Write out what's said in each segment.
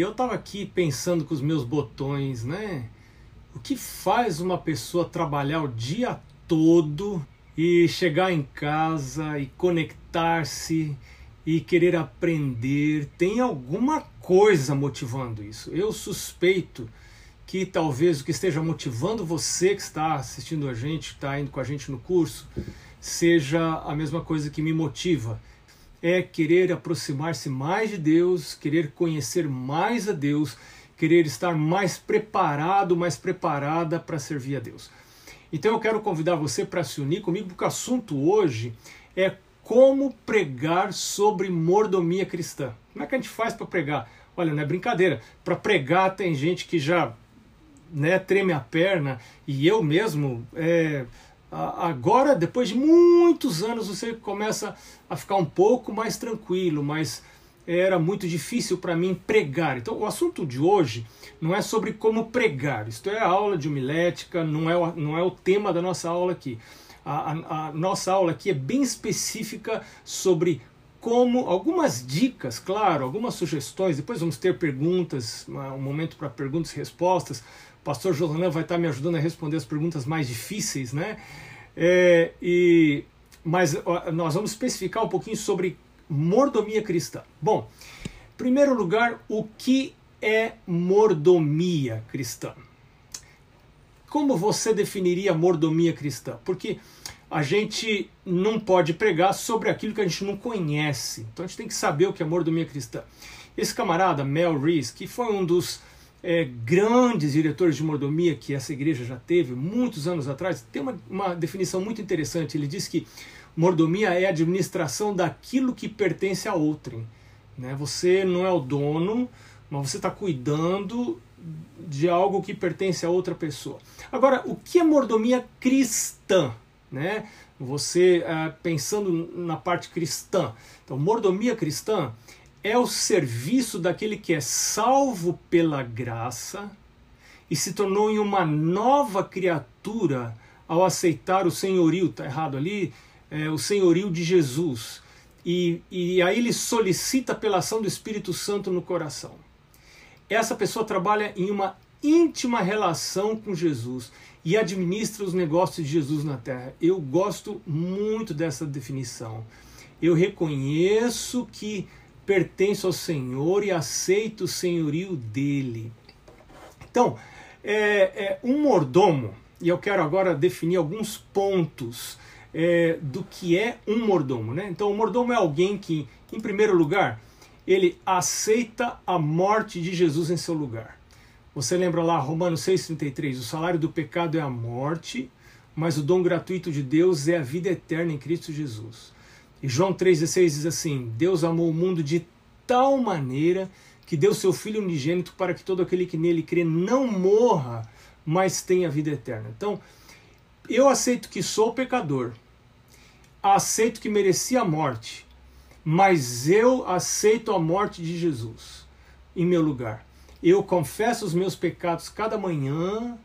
Eu estava aqui pensando com os meus botões, né? O que faz uma pessoa trabalhar o dia todo e chegar em casa e conectar-se e querer aprender? Tem alguma coisa motivando isso. Eu suspeito que talvez o que esteja motivando você que está assistindo a gente, que está indo com a gente no curso, seja a mesma coisa que me motiva é querer aproximar-se mais de Deus, querer conhecer mais a Deus, querer estar mais preparado, mais preparada para servir a Deus. Então eu quero convidar você para se unir comigo, porque o assunto hoje é como pregar sobre mordomia cristã. Como é que a gente faz para pregar? Olha, não é brincadeira. Para pregar tem gente que já né, treme a perna e eu mesmo é, agora, depois de muitos anos, você começa a ficar um pouco mais tranquilo, mas era muito difícil para mim pregar. Então, o assunto de hoje não é sobre como pregar. Isto é a aula de homilética, não é, o, não é o tema da nossa aula aqui. A, a, a nossa aula aqui é bem específica sobre como algumas dicas, claro, algumas sugestões. Depois vamos ter perguntas, um momento para perguntas e respostas pastor Josanã vai estar me ajudando a responder as perguntas mais difíceis, né? É, e, mas nós vamos especificar um pouquinho sobre mordomia cristã. Bom, em primeiro lugar, o que é mordomia cristã? Como você definiria mordomia cristã? Porque a gente não pode pregar sobre aquilo que a gente não conhece. Então a gente tem que saber o que é mordomia cristã. Esse camarada, Mel Rees, que foi um dos é, grandes diretores de mordomia que essa igreja já teve muitos anos atrás, tem uma, uma definição muito interessante. Ele diz que mordomia é a administração daquilo que pertence a outrem. Né? Você não é o dono, mas você está cuidando de algo que pertence a outra pessoa. Agora, o que é mordomia cristã? Né? Você é, pensando na parte cristã. Então, mordomia cristã é o serviço daquele que é salvo pela graça e se tornou em uma nova criatura ao aceitar o senhorio, está errado ali, é, o senhorio de Jesus. E, e aí ele solicita pela ação do Espírito Santo no coração. Essa pessoa trabalha em uma íntima relação com Jesus e administra os negócios de Jesus na terra. Eu gosto muito dessa definição. Eu reconheço que pertenço ao Senhor e aceito o senhorio dele. Então, é, é um mordomo, e eu quero agora definir alguns pontos é, do que é um mordomo. Né? Então, o mordomo é alguém que, em primeiro lugar, ele aceita a morte de Jesus em seu lugar. Você lembra lá, Romanos 6,33: o salário do pecado é a morte, mas o dom gratuito de Deus é a vida eterna em Cristo Jesus. E João 3,16 diz assim: Deus amou o mundo de tal maneira que deu seu Filho unigênito para que todo aquele que nele crê não morra, mas tenha vida eterna. Então, eu aceito que sou pecador, aceito que mereci a morte, mas eu aceito a morte de Jesus em meu lugar. Eu confesso os meus pecados cada manhã.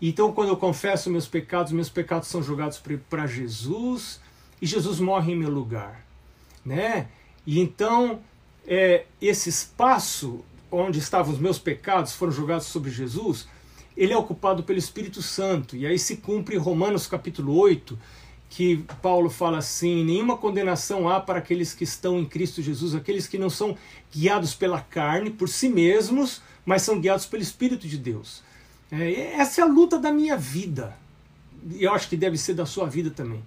Então, quando eu confesso meus pecados, meus pecados são jogados para Jesus e Jesus morre em meu lugar, né? E então é, esse espaço onde estavam os meus pecados foram jogados sobre Jesus, ele é ocupado pelo Espírito Santo. E aí se cumpre Romanos capítulo 8, que Paulo fala assim: nenhuma condenação há para aqueles que estão em Cristo Jesus, aqueles que não são guiados pela carne, por si mesmos, mas são guiados pelo Espírito de Deus. É, essa é a luta da minha vida. E eu acho que deve ser da sua vida também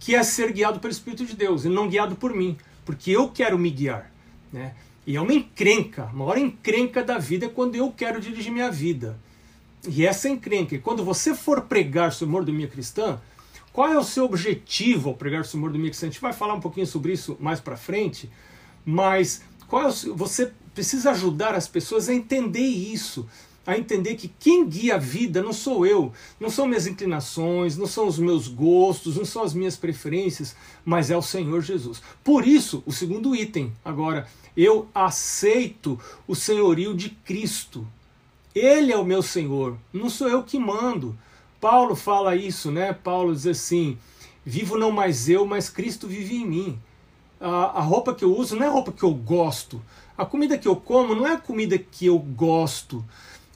que é ser guiado pelo Espírito de Deus e não guiado por mim, porque eu quero me guiar. Né? E é uma encrenca, a maior encrenca da vida é quando eu quero dirigir minha vida. E essa encrenca. E quando você for pregar sobre mordomia cristã, qual é o seu objetivo ao pregar sobre mordomia cristã? A gente vai falar um pouquinho sobre isso mais para frente, mas qual é o, você precisa ajudar as pessoas a entender isso a entender que quem guia a vida não sou eu, não são minhas inclinações, não são os meus gostos, não são as minhas preferências, mas é o Senhor Jesus. Por isso, o segundo item, agora, eu aceito o senhorio de Cristo. Ele é o meu Senhor, não sou eu que mando. Paulo fala isso, né? Paulo diz assim: Vivo não mais eu, mas Cristo vive em mim. A, a roupa que eu uso não é a roupa que eu gosto, A comida que eu como não é a comida que eu gosto.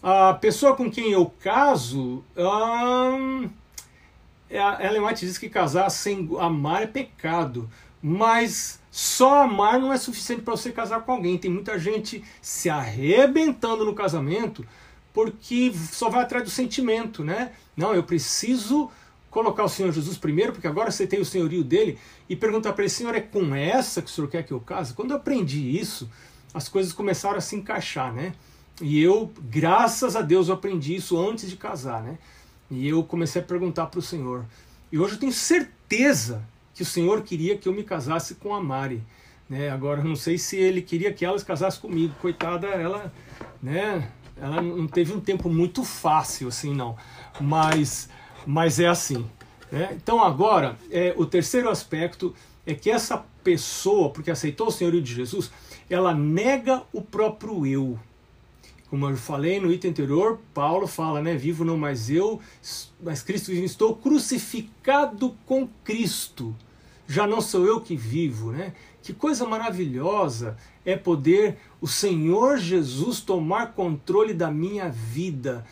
A pessoa com quem eu caso, hum, Ellen White diz que casar sem amar é pecado. Mas só amar não é suficiente para você casar com alguém. Tem muita gente se arrebentando no casamento porque só vai atrás do sentimento, né? Não, eu preciso colocar o Senhor Jesus primeiro, porque agora você tem o senhorio dele, e perguntar para ele, Senhor, é com essa que o Senhor quer que eu case? Quando eu aprendi isso, as coisas começaram a se encaixar, né? E eu, graças a Deus, eu aprendi isso antes de casar, né? E eu comecei a perguntar para o Senhor. E hoje eu tenho certeza que o Senhor queria que eu me casasse com a Mari. Né? Agora, não sei se ele queria que ela se casasse comigo. Coitada, ela, né? ela não teve um tempo muito fácil, assim, não. Mas mas é assim. Né? Então agora, é, o terceiro aspecto é que essa pessoa, porque aceitou o senhorio de Jesus, ela nega o próprio eu. Como eu falei no item anterior, Paulo fala, né? Vivo não mais eu, mas Cristo vive. Estou crucificado com Cristo. Já não sou eu que vivo, né? Que coisa maravilhosa é poder o Senhor Jesus tomar controle da minha vida.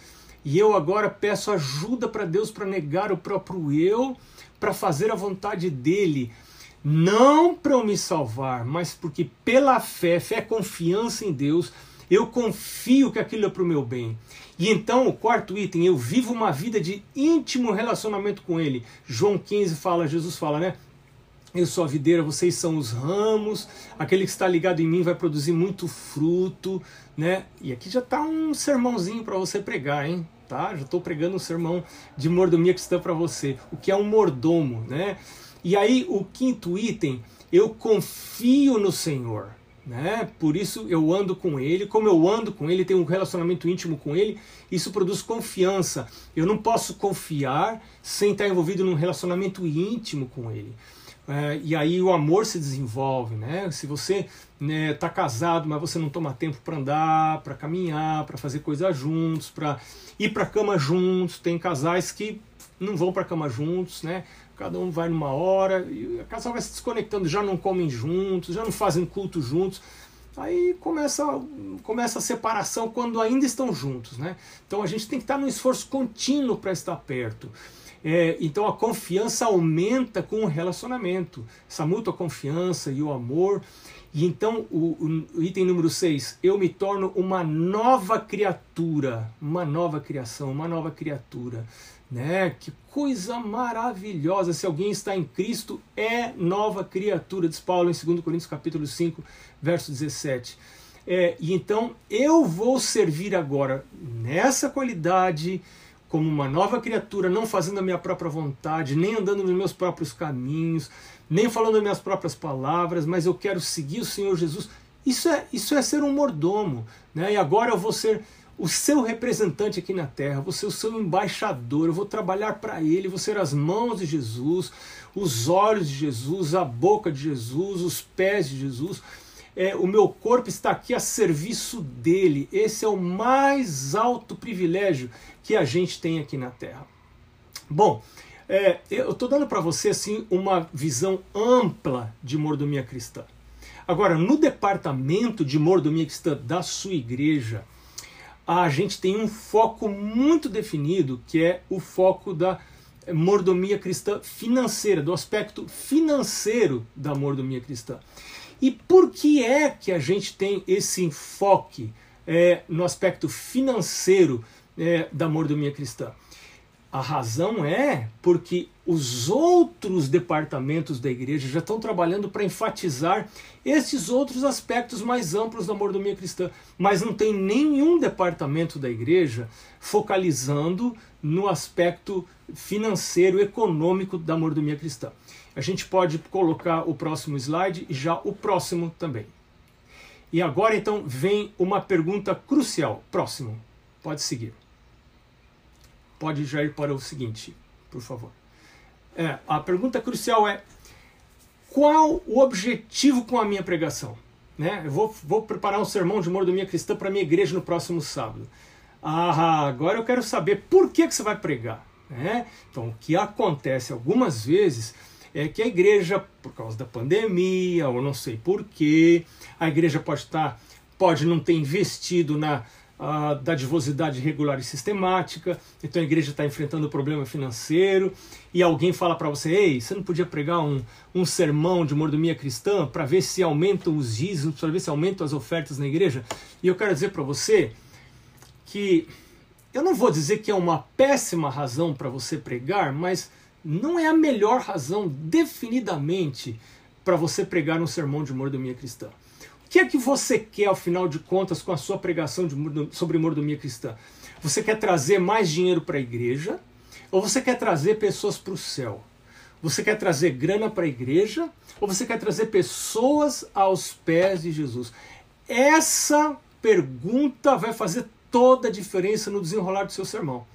E eu agora peço ajuda para Deus para negar o próprio eu, para fazer a vontade dele. Não para eu me salvar, mas porque pela fé, fé é confiança em Deus, eu confio que aquilo é para o meu bem. E então, o quarto item, eu vivo uma vida de íntimo relacionamento com Ele. João 15 fala, Jesus fala, né? Eu sou a videira, vocês são os ramos. Aquele que está ligado em mim vai produzir muito fruto, né? E aqui já está um sermãozinho para você pregar, hein? Tá? Já estou pregando um sermão de mordomia cristã para você. O que é um mordomo, né? E aí o quinto item, eu confio no Senhor, né? Por isso eu ando com Ele. Como eu ando com Ele, tenho um relacionamento íntimo com Ele. Isso produz confiança. Eu não posso confiar sem estar envolvido num relacionamento íntimo com Ele. É, e aí o amor se desenvolve, né? Se você está né, tá casado, mas você não toma tempo para andar, para caminhar, para fazer coisas juntos, para ir para cama juntos, tem casais que não vão para cama juntos, né? Cada um vai numa hora e o casal vai se desconectando, já não comem juntos, já não fazem culto juntos. Aí começa, começa a separação quando ainda estão juntos, né? Então a gente tem que estar num esforço contínuo para estar perto. É, então a confiança aumenta com o relacionamento, essa mútua confiança e o amor. E então o, o item número 6, eu me torno uma nova criatura, uma nova criação, uma nova criatura. Né? Que coisa maravilhosa! Se alguém está em Cristo, é nova criatura, diz Paulo em 2 Coríntios capítulo 5, verso 17. É, e então eu vou servir agora nessa qualidade, como uma nova criatura, não fazendo a minha própria vontade, nem andando nos meus próprios caminhos, nem falando as minhas próprias palavras, mas eu quero seguir o Senhor Jesus. Isso é, isso é ser um mordomo. Né? E agora eu vou ser o seu representante aqui na terra, vou ser o seu embaixador, eu vou trabalhar para ele, vou ser as mãos de Jesus, os olhos de Jesus, a boca de Jesus, os pés de Jesus é, o meu corpo está aqui a serviço dele. Esse é o mais alto privilégio que a gente tem aqui na Terra. Bom, é, eu estou dando para você assim uma visão ampla de mordomia cristã. Agora, no departamento de mordomia cristã da sua igreja, a gente tem um foco muito definido, que é o foco da mordomia cristã financeira, do aspecto financeiro da mordomia cristã. E por que é que a gente tem esse enfoque é, no aspecto financeiro é, da mordomia cristã? A razão é porque os outros departamentos da igreja já estão trabalhando para enfatizar esses outros aspectos mais amplos da mordomia cristã, mas não tem nenhum departamento da igreja focalizando no aspecto financeiro, econômico da mordomia cristã. A gente pode colocar o próximo slide e já o próximo também. E agora então vem uma pergunta crucial. Próximo, pode seguir. Pode já ir para o seguinte, por favor. É, a pergunta crucial é: qual o objetivo com a minha pregação? Né? Eu vou, vou preparar um sermão de mordomia cristã para minha igreja no próximo sábado. Ah, agora eu quero saber por que, que você vai pregar. Né? Então, o que acontece algumas vezes é que a igreja, por causa da pandemia, ou não sei porquê, a igreja pode estar pode não ter investido na uh, dadivosidade regular e sistemática, então a igreja está enfrentando problema financeiro, e alguém fala para você: ei, você não podia pregar um, um sermão de mordomia cristã para ver se aumentam os dízimos, para ver se aumentam as ofertas na igreja? E eu quero dizer para você que eu não vou dizer que é uma péssima razão para você pregar, mas não é a melhor razão, definidamente, para você pregar um sermão de mordomia cristã. Que é que você quer, ao final de contas, com a sua pregação de, sobre mordomia cristã? Você quer trazer mais dinheiro para a igreja ou você quer trazer pessoas para o céu? Você quer trazer grana para a igreja ou você quer trazer pessoas aos pés de Jesus? Essa pergunta vai fazer toda a diferença no desenrolar do seu sermão.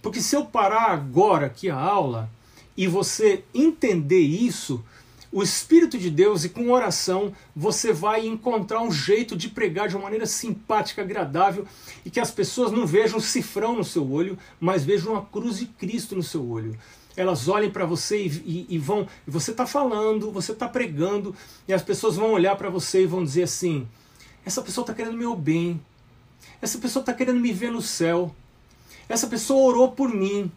Porque se eu parar agora aqui a aula e você entender isso, o Espírito de Deus e com oração você vai encontrar um jeito de pregar de uma maneira simpática, agradável e que as pessoas não vejam um cifrão no seu olho, mas vejam uma cruz de Cristo no seu olho. Elas olhem para você e, e, e, vão. Você está falando, você está pregando, e as pessoas vão olhar para você e vão dizer assim: essa pessoa está querendo meu bem, essa pessoa está querendo me ver no céu. Essa pessoa orou por mim.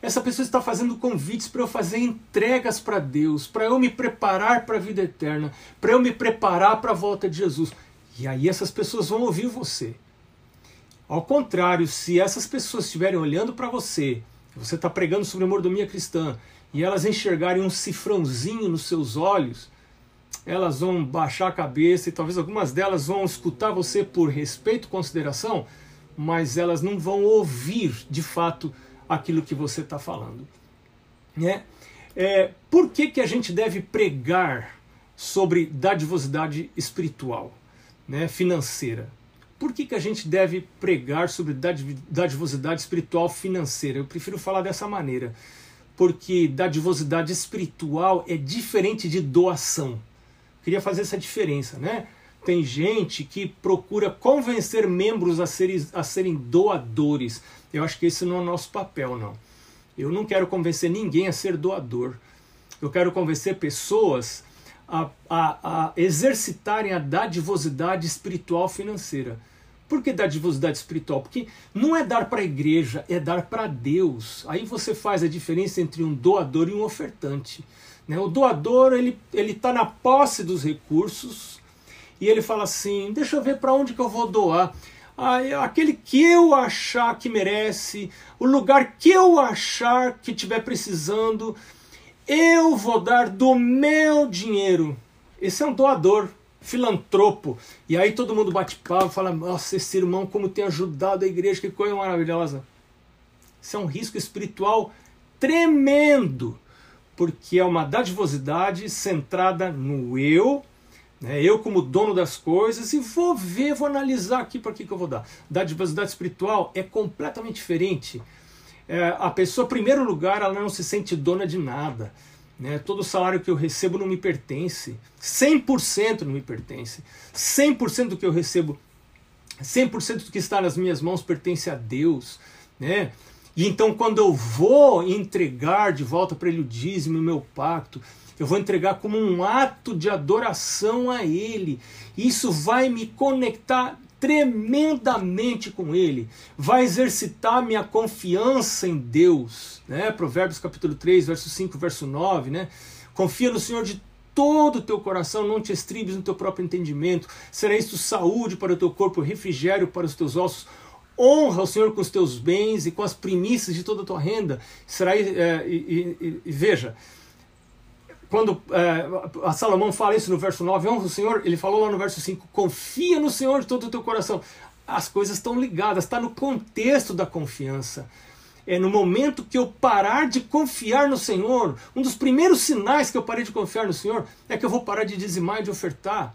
Essa pessoa está fazendo convites para eu fazer entregas para Deus, para eu me preparar para a vida eterna, para eu me preparar para a volta de Jesus. E aí essas pessoas vão ouvir você. Ao contrário, se essas pessoas estiverem olhando para você, você está pregando sobre mordomia cristã, e elas enxergarem um cifrãozinho nos seus olhos, elas vão baixar a cabeça e talvez algumas delas vão escutar você por respeito e consideração, mas elas não vão ouvir de fato aquilo que você está falando. Né? É, por que, que a gente deve pregar sobre dadivosidade espiritual, né, financeira? Por que, que a gente deve pregar sobre dadivosidade espiritual financeira? Eu prefiro falar dessa maneira, porque dadivosidade espiritual é diferente de doação. Queria fazer essa diferença, né? Tem gente que procura convencer membros a serem, a serem doadores. Eu acho que esse não é o nosso papel, não. Eu não quero convencer ninguém a ser doador. Eu quero convencer pessoas a, a, a exercitarem a dadivosidade espiritual financeira. Por que dadivosidade espiritual? Porque não é dar para a igreja, é dar para Deus. Aí você faz a diferença entre um doador e um ofertante. Né? O doador ele ele está na posse dos recursos e ele fala assim: deixa eu ver para onde que eu vou doar. Aquele que eu achar que merece, o lugar que eu achar que tiver precisando, eu vou dar do meu dinheiro. Esse é um doador, filantropo. E aí todo mundo bate palma e fala: Nossa, esse irmão, como tem ajudado a igreja, que coisa maravilhosa. Isso é um risco espiritual tremendo porque é uma dadivosidade centrada no eu, né? eu como dono das coisas, e vou ver, vou analisar aqui para que, que eu vou dar. Dadivosidade espiritual é completamente diferente. É, a pessoa, em primeiro lugar, ela não se sente dona de nada. Né? Todo salário que eu recebo não me pertence. 100% não me pertence. 100% do que eu recebo, 100% do que está nas minhas mãos pertence a Deus. Né? E então, quando eu vou entregar de volta para ele o dízimo, o meu pacto, eu vou entregar como um ato de adoração a Ele. Isso vai me conectar tremendamente com Ele, vai exercitar minha confiança em Deus. Né? Provérbios capítulo 3, verso 5, verso 9. Né? Confia no Senhor de todo o teu coração, não te estribes no teu próprio entendimento. Será isto saúde para o teu corpo, refrigério para os teus ossos. Honra o Senhor com os teus bens e com as primícias de toda a tua renda. Será, é, e, e, e, veja, quando é, a Salomão fala isso no verso 9, honra o Senhor, ele falou lá no verso 5, confia no Senhor de todo o teu coração. As coisas estão ligadas, está no contexto da confiança. É no momento que eu parar de confiar no Senhor, um dos primeiros sinais que eu parei de confiar no Senhor é que eu vou parar de dizimar e de ofertar.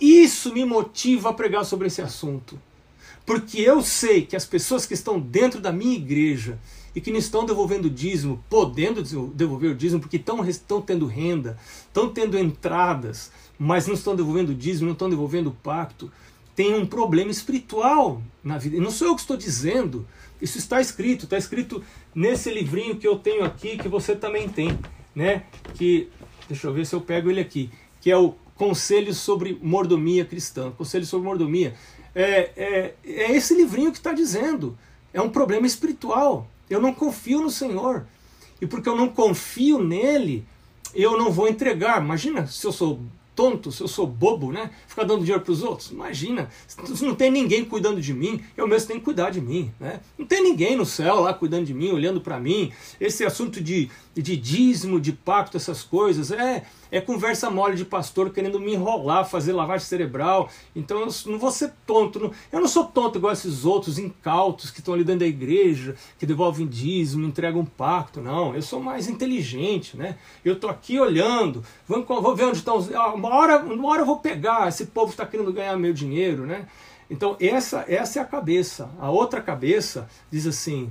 Isso me motiva a pregar sobre esse assunto. Porque eu sei que as pessoas que estão dentro da minha igreja e que não estão devolvendo dízimo, podendo devolver o dízimo, porque estão, estão tendo renda, estão tendo entradas, mas não estão devolvendo dízimo, não estão devolvendo o pacto, tem um problema espiritual na vida. E não sou eu que estou dizendo, isso está escrito, está escrito nesse livrinho que eu tenho aqui, que você também tem, né? Que, deixa eu ver se eu pego ele aqui, que é o Conselhos sobre Mordomia Cristã. Conselhos sobre Mordomia. É, é, é esse livrinho que está dizendo. É um problema espiritual. Eu não confio no Senhor. E porque eu não confio nele, eu não vou entregar. Imagina se eu sou tonto, se eu sou bobo, né? Ficar dando dinheiro para os outros. Imagina, não tem ninguém cuidando de mim, eu mesmo tenho que cuidar de mim, né? Não tem ninguém no céu lá cuidando de mim, olhando para mim. Esse assunto de, de dízimo, de pacto, essas coisas, é é conversa mole de pastor querendo me enrolar, fazer lavagem cerebral. Então eu não vou ser tonto. Não, eu não sou tonto igual esses outros incautos que estão ali dentro da igreja, que devolvem dízimo, entregam pacto. Não, eu sou mais inteligente, né? Eu estou aqui olhando, vou ver onde estão. Ah, uma hora, uma hora eu vou pegar, esse povo está querendo ganhar meu dinheiro, né? Então essa, essa é a cabeça. A outra cabeça diz assim: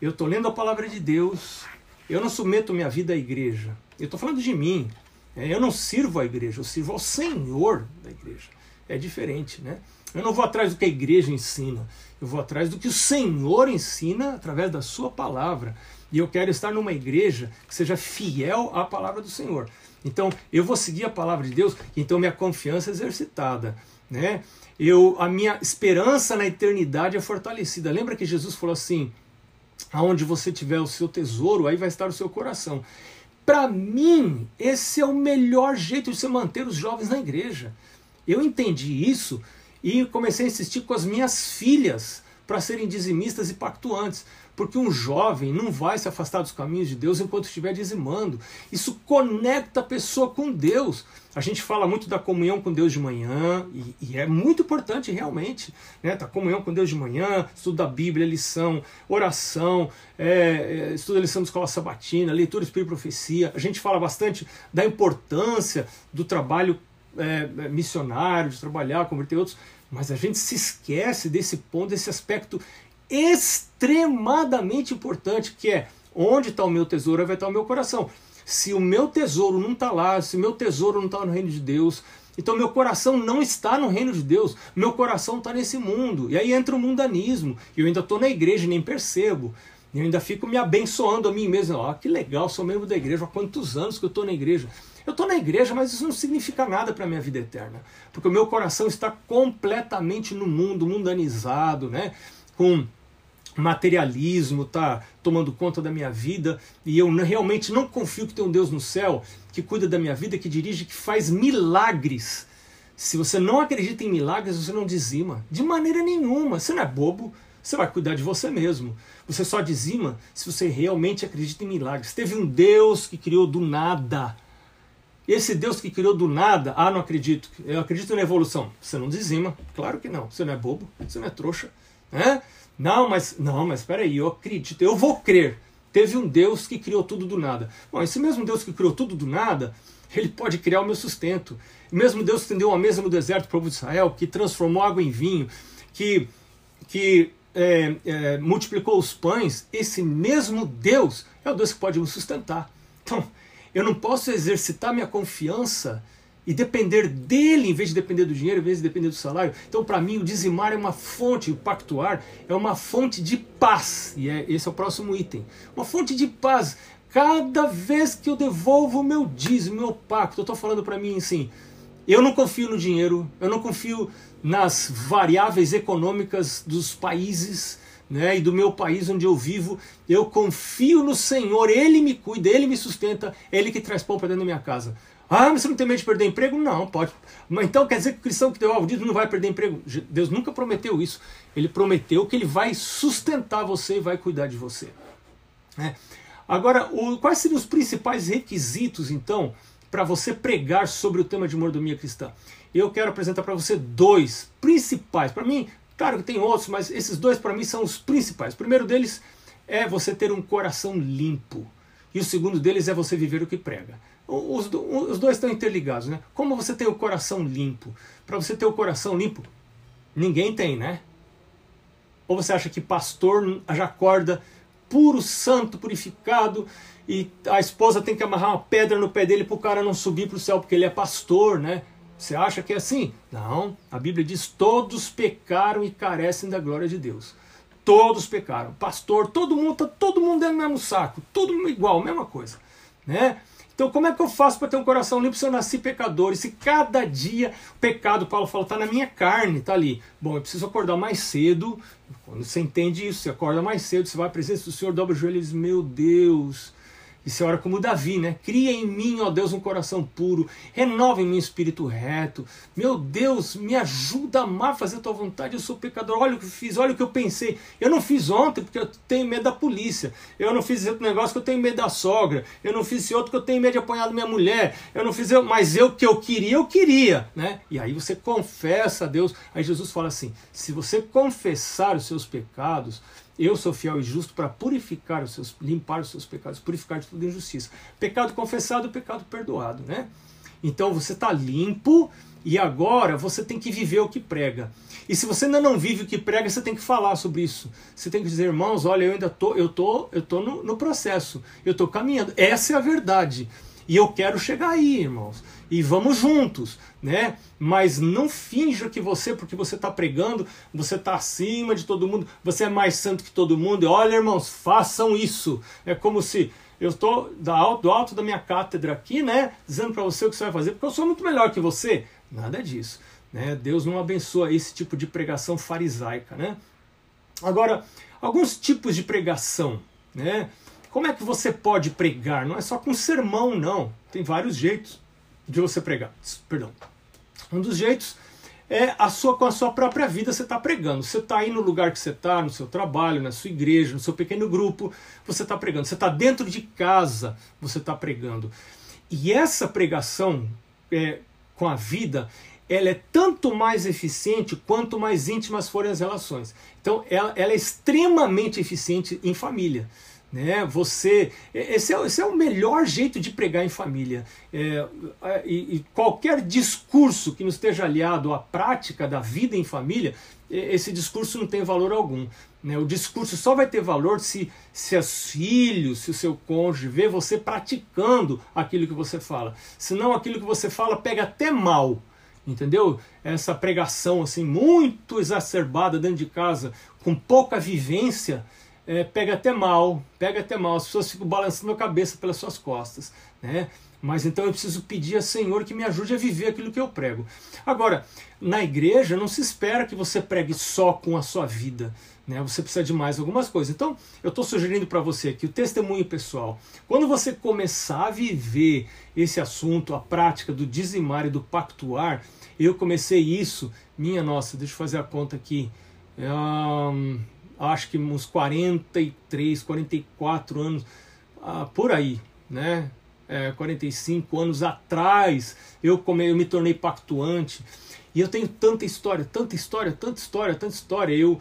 eu estou lendo a palavra de Deus, eu não submeto minha vida à igreja. Eu estou falando de mim. É, eu não sirvo à igreja, eu sirvo ao Senhor da igreja. É diferente, né? Eu não vou atrás do que a igreja ensina, eu vou atrás do que o Senhor ensina através da sua palavra. E eu quero estar numa igreja que seja fiel à palavra do Senhor. Então, eu vou seguir a palavra de Deus, então minha confiança é exercitada, né? Eu a minha esperança na eternidade é fortalecida. Lembra que Jesus falou assim: aonde você tiver o seu tesouro, aí vai estar o seu coração. Para mim, esse é o melhor jeito de se manter os jovens na igreja. Eu entendi isso e comecei a insistir com as minhas filhas para serem dizimistas e pactuantes. Porque um jovem não vai se afastar dos caminhos de Deus enquanto estiver dizimando. Isso conecta a pessoa com Deus. A gente fala muito da comunhão com Deus de manhã, e, e é muito importante realmente. Né? Da comunhão com Deus de manhã, estudo da Bíblia, lição, oração, é, é, estudo da lição da escola sabatina, leitura, espírito profecia. A gente fala bastante da importância do trabalho é, missionário, de trabalhar, converter outros. Mas a gente se esquece desse ponto, desse aspecto extremadamente importante, que é onde está o meu tesouro, vai estar o meu coração. Se o meu tesouro não está lá, se o meu tesouro não está no reino de Deus, então meu coração não está no reino de Deus, meu coração está nesse mundo. E aí entra o mundanismo. Eu ainda estou na igreja e nem percebo. Eu ainda fico me abençoando a mim mesmo. Ah, que legal, sou membro da igreja. Há quantos anos que eu estou na igreja? Eu estou na igreja, mas isso não significa nada para a minha vida eterna. Porque o meu coração está completamente no mundo, mundanizado, né? com materialismo está tomando conta da minha vida e eu realmente não confio que tem um Deus no céu que cuida da minha vida, que dirige, que faz milagres. Se você não acredita em milagres, você não dizima. De maneira nenhuma. Você não é bobo, você vai cuidar de você mesmo. Você só dizima se você realmente acredita em milagres. Teve um Deus que criou do nada. Esse Deus que criou do nada, ah, não acredito. Eu acredito na evolução. Você não dizima. Claro que não. Você não é bobo, você não é trouxa. Né? Não, mas não, mas espera aí, eu acredito, eu vou crer. Teve um Deus que criou tudo do nada. Bom, esse mesmo Deus que criou tudo do nada, ele pode criar o meu sustento. O mesmo Deus que estendeu uma mesa no deserto para o povo de Israel, que transformou água em vinho, que, que é, é, multiplicou os pães, esse mesmo Deus é o Deus que pode me sustentar. Então, eu não posso exercitar minha confiança e depender dele em vez de depender do dinheiro, em vez de depender do salário. Então, para mim, o dizimar é uma fonte, o pactuar é uma fonte de paz. E é, esse é o próximo item. Uma fonte de paz. Cada vez que eu devolvo o meu dízimo, meu pacto, eu estou falando para mim assim: eu não confio no dinheiro, eu não confio nas variáveis econômicas dos países. Né, e do meu país onde eu vivo, eu confio no Senhor, Ele me cuida, Ele me sustenta, Ele que traz pão para dentro da minha casa. Ah, mas você não tem medo de perder emprego? Não, pode. Mas então quer dizer que o cristão que deu ao dízimo não vai perder emprego? Deus nunca prometeu isso. Ele prometeu que ele vai sustentar você e vai cuidar de você. É. Agora, o, quais seriam os principais requisitos, então, para você pregar sobre o tema de mordomia cristã? Eu quero apresentar para você dois principais. Para mim, claro que tem outros, mas esses dois para mim são os principais. O primeiro deles é você ter um coração limpo. E o segundo deles é você viver o que prega. Os, os dois estão interligados, né? Como você tem o coração limpo? Para você ter o coração limpo, ninguém tem, né? Ou você acha que pastor já acorda puro, santo, purificado, e a esposa tem que amarrar uma pedra no pé dele para o cara não subir para o céu porque ele é pastor, né? Você acha que é assim? Não, a Bíblia diz: todos pecaram e carecem da glória de Deus. Todos pecaram. Pastor, todo mundo, tá todo mundo dentro do mesmo saco, todo mundo igual, mesma coisa, né? Então, como é que eu faço para ter um coração limpo se eu nasci pecador? E se cada dia o pecado, Paulo fala, está na minha carne, está ali. Bom, eu preciso acordar mais cedo. Quando você entende isso, você acorda mais cedo, você vai à presença do Senhor, dobra o joelho e diz: Meu Deus, e você ora como Davi, né? Cria em mim, ó Deus, um coração puro, renova em mim um espírito reto. Meu Deus, me ajuda a amar, fazer a tua vontade. Eu sou pecador. Olha o que eu fiz, olha o que eu pensei. Eu não fiz ontem porque eu tenho medo da polícia. Eu não fiz esse negócio que eu tenho medo da sogra. Eu não fiz esse outro que eu tenho medo de apanhar da minha mulher. Eu não fiz, eu, mas eu que eu queria, eu queria, né? E aí você confessa a Deus. Aí Jesus fala assim: se você confessar os seus pecados, eu sou fiel e justo para purificar os seus, limpar os seus pecados, purificar de toda injustiça. Pecado confessado, pecado perdoado, né? Então você está limpo e agora você tem que viver o que prega. E se você ainda não vive o que prega, você tem que falar sobre isso. Você tem que dizer, irmãos, olha, eu ainda tô, eu tô, eu tô no, no processo, eu tô caminhando. Essa é a verdade. E eu quero chegar aí, irmãos. E vamos juntos, né? Mas não finja que você, porque você está pregando, você está acima de todo mundo, você é mais santo que todo mundo. E olha, irmãos, façam isso. É como se eu estou do alto da minha cátedra aqui, né? Dizendo para você o que você vai fazer, porque eu sou muito melhor que você. Nada disso. Né? Deus não abençoa esse tipo de pregação farisaica, né? Agora, alguns tipos de pregação, né? Como é que você pode pregar? Não é só com sermão, não. Tem vários jeitos de você pregar. Perdão. Um dos jeitos é a sua, com a sua própria vida você está pregando. Você está aí no lugar que você está, no seu trabalho, na sua igreja, no seu pequeno grupo, você está pregando. Você está dentro de casa, você está pregando. E essa pregação é, com a vida, ela é tanto mais eficiente quanto mais íntimas forem as relações. Então, ela, ela é extremamente eficiente em família. Né? Você, esse é, esse é o melhor jeito de pregar em família. É, é, e, e, qualquer discurso que não esteja aliado à prática da vida em família, esse discurso não tem valor algum. Né? O discurso só vai ter valor se, se os filhos, se o seu cônjuge vê você praticando aquilo que você fala. Senão aquilo que você fala pega até mal. Entendeu? Essa pregação assim muito exacerbada dentro de casa, com pouca vivência, é, pega até mal, pega até mal, as pessoas ficam balançando a cabeça pelas suas costas, né? Mas então eu preciso pedir a Senhor que me ajude a viver aquilo que eu prego. Agora, na igreja não se espera que você pregue só com a sua vida, né? Você precisa de mais algumas coisas. Então, eu estou sugerindo para você aqui o testemunho pessoal. Quando você começar a viver esse assunto, a prática do dizimar e do pactuar, eu comecei isso, minha nossa, deixa eu fazer a conta aqui. Um, acho que uns 43, 44 anos, ah, por aí, né? É, 45 anos atrás, eu, come, eu me tornei pactuante. E eu tenho tanta história, tanta história, tanta história, tanta história. Eu,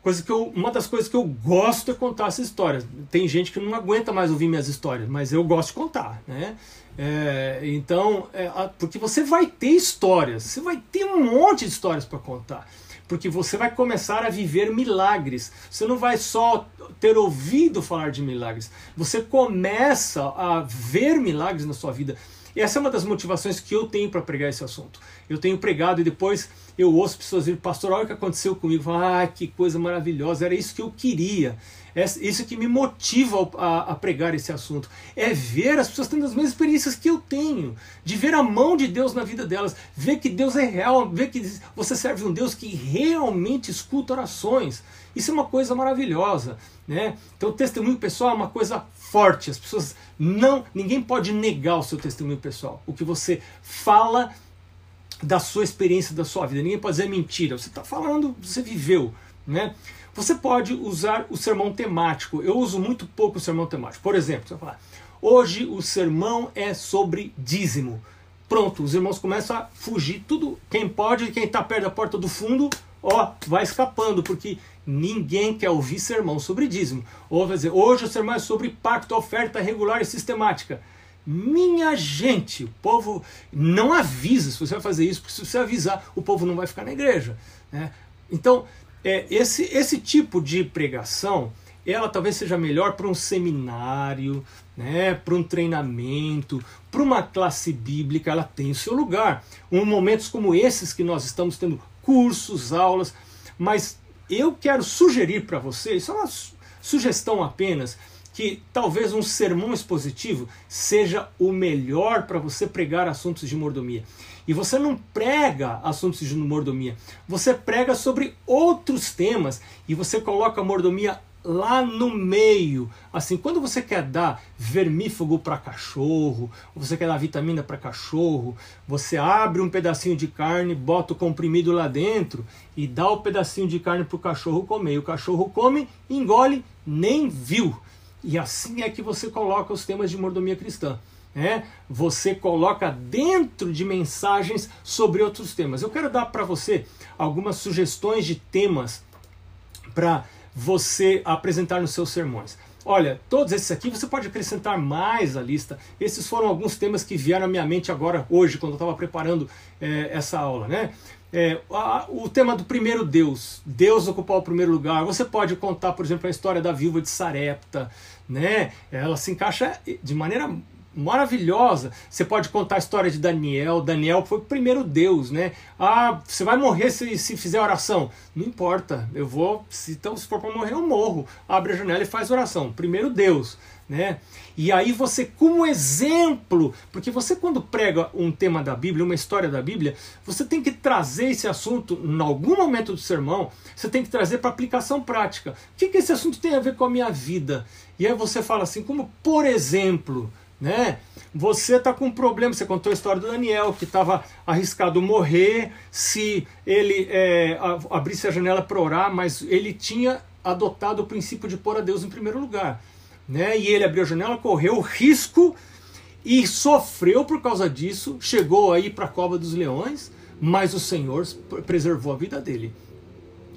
coisa que eu, uma das coisas que eu gosto é contar essa história. Tem gente que não aguenta mais ouvir minhas histórias, mas eu gosto de contar, né? É, então, é, porque você vai ter histórias, você vai ter um monte de histórias para contar porque você vai começar a viver milagres. Você não vai só ter ouvido falar de milagres, você começa a ver milagres na sua vida. E essa é uma das motivações que eu tenho para pregar esse assunto. Eu tenho pregado e depois eu ouço pessoas dizendo, pastor, olha o que aconteceu comigo. ah, que coisa maravilhosa, era isso que eu queria. É isso que me motiva a, a, pregar esse assunto. É ver as pessoas tendo as mesmas experiências que eu tenho. De ver a mão de Deus na vida delas. Ver que Deus é real. Ver que você serve um Deus que realmente escuta orações. Isso é uma coisa maravilhosa. Né? Então testemunho pessoal é uma coisa forte. As pessoas não. Ninguém pode negar o seu testemunho pessoal. O que você fala da sua experiência, da sua vida. Ninguém pode dizer mentira. Você está falando, você viveu. Né? Você pode usar o sermão temático. Eu uso muito pouco o sermão temático. Por exemplo, você vai falar, hoje o sermão é sobre dízimo. Pronto, os irmãos começam a fugir. Tudo, quem pode, quem está perto da porta do fundo, ó, vai escapando, porque ninguém quer ouvir sermão sobre dízimo. Ou vai dizer, hoje o sermão é sobre pacto, oferta regular e sistemática. Minha gente, o povo não avisa se você vai fazer isso, porque se você avisar, o povo não vai ficar na igreja. Né? Então, é, esse, esse tipo de pregação, ela talvez seja melhor para um seminário, né, para um treinamento, para uma classe bíblica, ela tem o seu lugar. Um momentos como esses que nós estamos tendo cursos, aulas, mas eu quero sugerir para você, isso é uma sugestão apenas, que talvez um sermão expositivo seja o melhor para você pregar assuntos de mordomia. E você não prega assuntos de mordomia, você prega sobre outros temas e você coloca a mordomia lá no meio. Assim, quando você quer dar vermífugo para cachorro, você quer dar vitamina para cachorro, você abre um pedacinho de carne, bota o comprimido lá dentro e dá o pedacinho de carne para o cachorro comer. E o cachorro come, engole, nem viu. E assim é que você coloca os temas de mordomia cristã. É, você coloca dentro de mensagens sobre outros temas. Eu quero dar para você algumas sugestões de temas para você apresentar nos seus sermões. Olha, todos esses aqui você pode acrescentar mais à lista. Esses foram alguns temas que vieram à minha mente agora, hoje, quando eu estava preparando é, essa aula, né? É, a, o tema do primeiro Deus, Deus ocupar o primeiro lugar. Você pode contar, por exemplo, a história da viúva de Sarepta, né? Ela se encaixa de maneira maravilhosa. Você pode contar a história de Daniel. Daniel foi o primeiro Deus, né? Ah, você vai morrer se, se fizer oração. Não importa, eu vou. Se, então, se for para morrer, eu morro. Abre a janela e faz oração. Primeiro Deus. Né? E aí você, como exemplo, porque você quando prega um tema da Bíblia, uma história da Bíblia, você tem que trazer esse assunto em algum momento do sermão, você tem que trazer para aplicação prática. O que, que esse assunto tem a ver com a minha vida? E aí você fala assim, como por exemplo, né? Você está com um problema. Você contou a história do Daniel, que estava arriscado morrer se ele é, abrisse a janela para orar, mas ele tinha adotado o princípio de pôr a Deus em primeiro lugar. Né? E ele abriu a janela, correu risco e sofreu por causa disso. Chegou aí para a cova dos leões, mas o Senhor preservou a vida dele.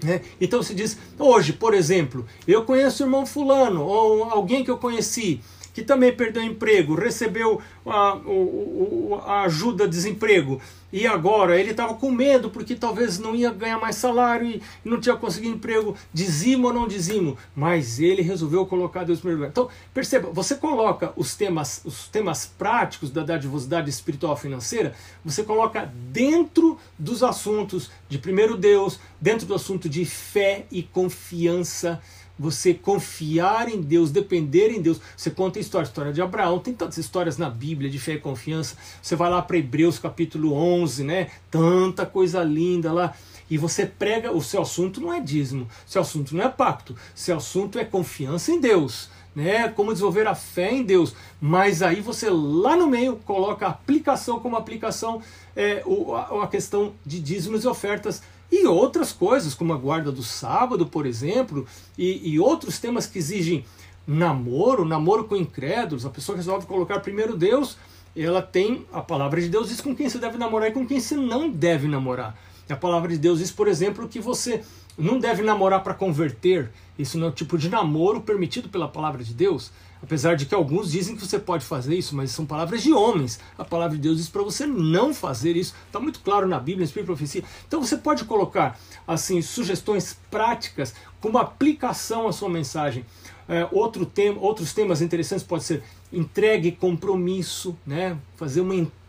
Né? Então se diz, hoje, por exemplo, eu conheço o irmão Fulano, ou alguém que eu conheci que também perdeu emprego, recebeu a, a ajuda desemprego. E agora ele estava com medo porque talvez não ia ganhar mais salário e não tinha conseguido emprego, dizimo ou não dizimo, mas ele resolveu colocar Deus em primeiro lugar. Então, perceba, você coloca os temas, os temas práticos da dadivosidade espiritual financeira, você coloca dentro dos assuntos de primeiro Deus, dentro do assunto de fé e confiança você confiar em Deus, depender em Deus. Você conta a história, a história de Abraão, tem tantas histórias na Bíblia de fé e confiança. Você vai lá para Hebreus capítulo 11, né? Tanta coisa linda lá. E você prega, o seu assunto não é dízimo, seu assunto não é pacto, seu assunto é confiança em Deus. Né, como desenvolver a fé em Deus, mas aí você lá no meio coloca a aplicação como aplicação, é, a, a questão de dízimos e ofertas e outras coisas, como a guarda do sábado, por exemplo, e, e outros temas que exigem namoro, namoro com incrédulos, a pessoa resolve colocar primeiro Deus, ela tem a palavra de Deus diz com quem você deve namorar e com quem você não deve namorar. A palavra de Deus diz, por exemplo, que você não deve namorar para converter. Isso não é o tipo de namoro permitido pela palavra de Deus. Apesar de que alguns dizem que você pode fazer isso, mas são palavras de homens. A palavra de Deus diz para você não fazer isso. Está muito claro na Bíblia, no Espírito e Profecia. Então você pode colocar assim sugestões práticas como aplicação à sua mensagem. É, outro tema, outros temas interessantes pode ser entregue compromisso, né? fazer uma entrega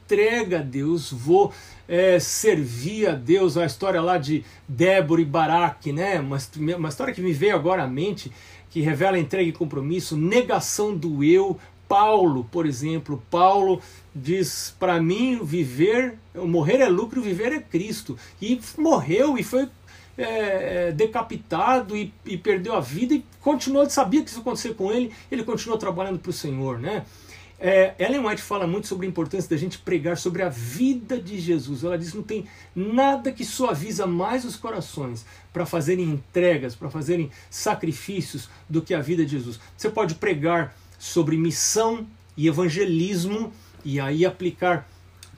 a Deus, vou é, servir a Deus. A história lá de Débora e Baraque, né? uma, uma história que me veio agora à mente que revela entrega e compromisso, negação do eu. Paulo, por exemplo, Paulo diz para mim viver, morrer é lucro, viver é Cristo. E morreu e foi é, é, decapitado e, e, perdeu a vida e continuou, sabia que isso ia acontecer com ele, ele continuou trabalhando para o Senhor, né? É, Ellen White fala muito sobre a importância da gente pregar sobre a vida de Jesus. Ela diz que não tem nada que suaviza mais os corações para fazerem entregas, para fazerem sacrifícios do que a vida de Jesus. Você pode pregar sobre missão e evangelismo e aí aplicar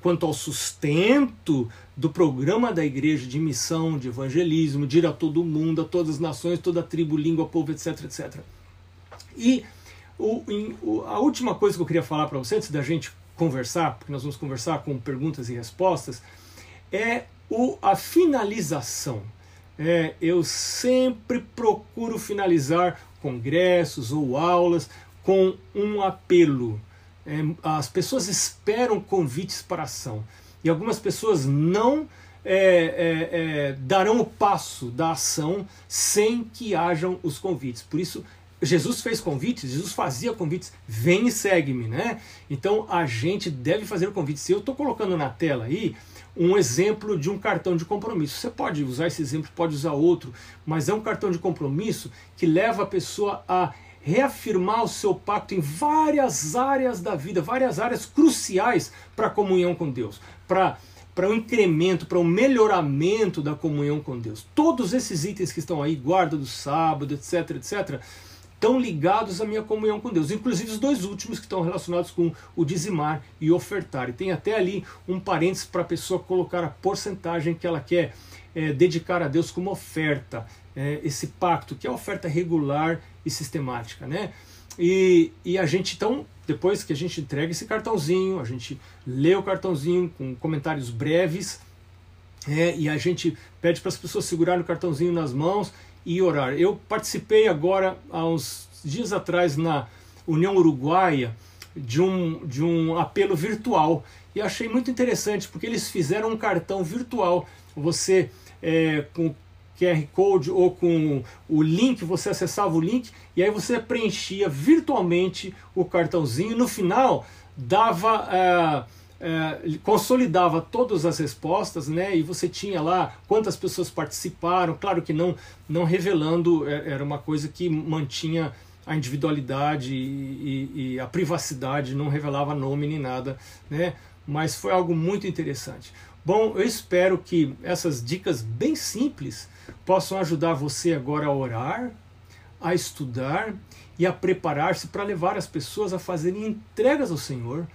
quanto ao sustento do programa da igreja de missão, de evangelismo, de ir a todo mundo, a todas as nações, toda tribo, língua, povo, etc, etc. E o, o, a última coisa que eu queria falar para você, antes da gente conversar, porque nós vamos conversar com perguntas e respostas, é o, a finalização. É, eu sempre procuro finalizar congressos ou aulas com um apelo. É, as pessoas esperam convites para ação e algumas pessoas não é, é, é darão o passo da ação sem que hajam os convites. Por isso, Jesus fez convites, Jesus fazia convites, vem e segue-me, né? Então a gente deve fazer o convite. Se eu estou colocando na tela aí um exemplo de um cartão de compromisso, você pode usar esse exemplo, pode usar outro, mas é um cartão de compromisso que leva a pessoa a reafirmar o seu pacto em várias áreas da vida, várias áreas cruciais para a comunhão com Deus, para para um incremento, para um melhoramento da comunhão com Deus. Todos esses itens que estão aí, guarda do sábado, etc, etc, estão ligados à minha comunhão com Deus. Inclusive os dois últimos que estão relacionados com o dizimar e ofertar. E tem até ali um parênteses para a pessoa colocar a porcentagem que ela quer é, dedicar a Deus como oferta. É, esse pacto, que é a oferta regular e sistemática. Né? E, e a gente então depois que a gente entrega esse cartãozinho, a gente lê o cartãozinho com comentários breves é, e a gente pede para as pessoas segurarem o cartãozinho nas mãos e orar. Eu participei agora, há uns dias atrás, na União Uruguaia, de um, de um apelo virtual e achei muito interessante porque eles fizeram um cartão virtual. Você, é, com QR Code ou com o link, você acessava o link e aí você preenchia virtualmente o cartãozinho. No final, dava. É, é, consolidava todas as respostas, né? E você tinha lá quantas pessoas participaram. Claro que não, não revelando, é, era uma coisa que mantinha a individualidade e, e, e, a privacidade, não revelava nome nem nada, né? Mas foi algo muito interessante. Bom, eu espero que essas dicas bem simples possam ajudar você agora a orar, a estudar e a preparar-se para levar as pessoas a fazerem entregas ao Senhor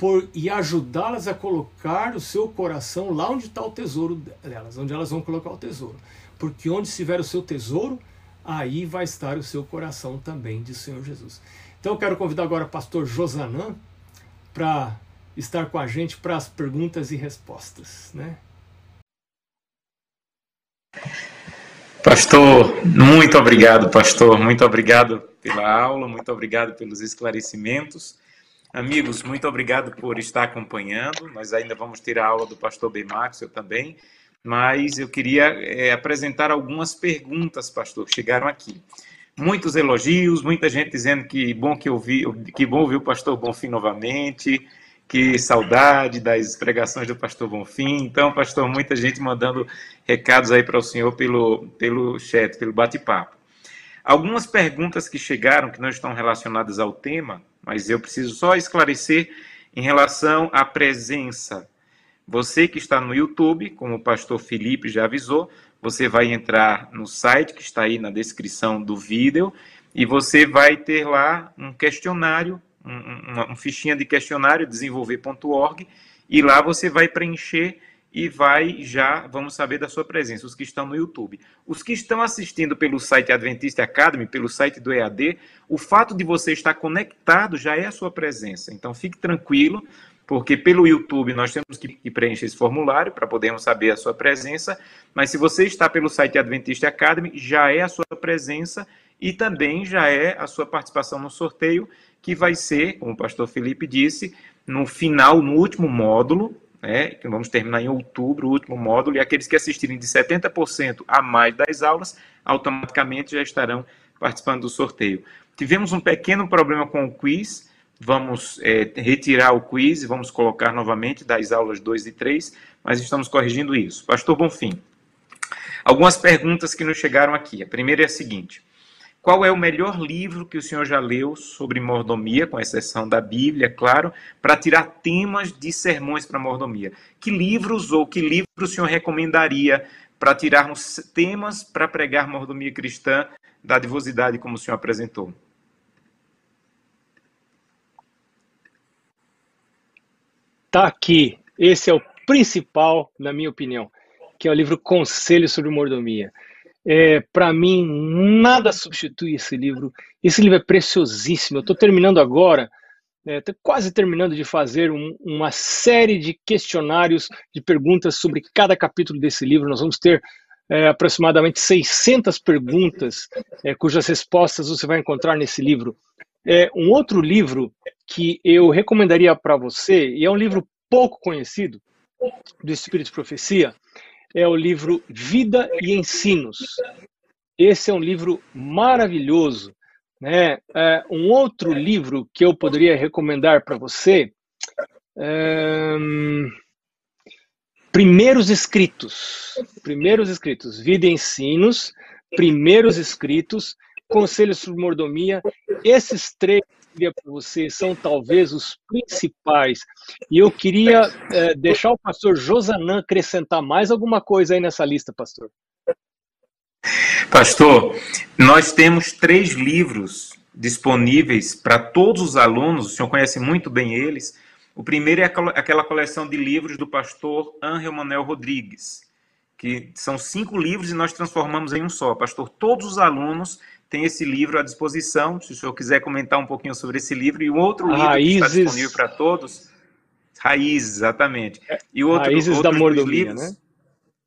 por, e ajudá-las a colocar o seu coração lá onde está o tesouro delas, onde elas vão colocar o tesouro. Porque onde estiver o seu tesouro, aí vai estar o seu coração também, o Senhor Jesus. Então eu quero convidar agora o pastor Josanã para estar com a gente para as perguntas e respostas. Né? Pastor, muito obrigado, pastor. Muito obrigado pela aula, muito obrigado pelos esclarecimentos. Amigos, muito obrigado por estar acompanhando. Nós ainda vamos ter a aula do pastor B. Max, eu também. Mas eu queria é, apresentar algumas perguntas, pastor, que chegaram aqui. Muitos elogios, muita gente dizendo que bom que ouvi, que bom ouvir o pastor Bonfim novamente, que saudade das pregações do pastor Bonfim. Então, pastor, muita gente mandando recados aí para o senhor pelo, pelo chat, pelo bate-papo. Algumas perguntas que chegaram que não estão relacionadas ao tema, mas eu preciso só esclarecer em relação à presença. Você que está no YouTube, como o pastor Felipe já avisou, você vai entrar no site que está aí na descrição do vídeo e você vai ter lá um questionário um, uma, um fichinha de questionário, desenvolver.org, e lá você vai preencher e vai já, vamos saber da sua presença, os que estão no YouTube. Os que estão assistindo pelo site Adventist Academy, pelo site do EAD, o fato de você estar conectado já é a sua presença. Então fique tranquilo, porque pelo YouTube nós temos que preencher esse formulário para podermos saber a sua presença, mas se você está pelo site Adventist Academy, já é a sua presença e também já é a sua participação no sorteio, que vai ser, como o pastor Felipe disse, no final, no último módulo, né, que vamos terminar em outubro, o último módulo, e aqueles que assistirem de 70% a mais das aulas, automaticamente já estarão participando do sorteio. Tivemos um pequeno problema com o quiz, vamos é, retirar o quiz e vamos colocar novamente das aulas 2 e 3, mas estamos corrigindo isso. Pastor Bonfim, algumas perguntas que nos chegaram aqui. A primeira é a seguinte: qual é o melhor livro que o senhor já leu sobre mordomia, com exceção da Bíblia, claro, para tirar temas de sermões para mordomia? Que livros ou que livro o senhor recomendaria para tirarmos temas para pregar mordomia cristã da divosidade, como o senhor apresentou? Tá aqui. Esse é o principal, na minha opinião, que é o livro Conselho sobre Mordomia. É, para mim, nada substitui esse livro. Esse livro é preciosíssimo. Eu estou terminando agora, estou é, quase terminando de fazer um, uma série de questionários, de perguntas sobre cada capítulo desse livro. Nós vamos ter é, aproximadamente 600 perguntas, é, cujas respostas você vai encontrar nesse livro. É, um outro livro que eu recomendaria para você, e é um livro pouco conhecido, do Espírito de Profecia, é o livro Vida e Ensinos. Esse é um livro maravilhoso Né? É, um outro livro que eu poderia recomendar para você é, Primeiros Escritos. Primeiros Escritos. Vida e Ensinos. Primeiros Escritos. Conselhos sobre Mordomia. Esses três queria para você são talvez os principais. E eu queria é, deixar o pastor Josanã acrescentar mais alguma coisa aí nessa lista, pastor. Pastor, nós temos três livros disponíveis para todos os alunos, o senhor conhece muito bem eles. O primeiro é aquela coleção de livros do pastor Angel Manuel Rodrigues, que são cinco livros e nós transformamos em um só. Pastor, todos os alunos têm esse livro à disposição, se o senhor quiser comentar um pouquinho sobre esse livro. E o outro livro Raízes... que está disponível para todos, Raízes, exatamente. E o outro, Raízes da Mordomia, livros, né?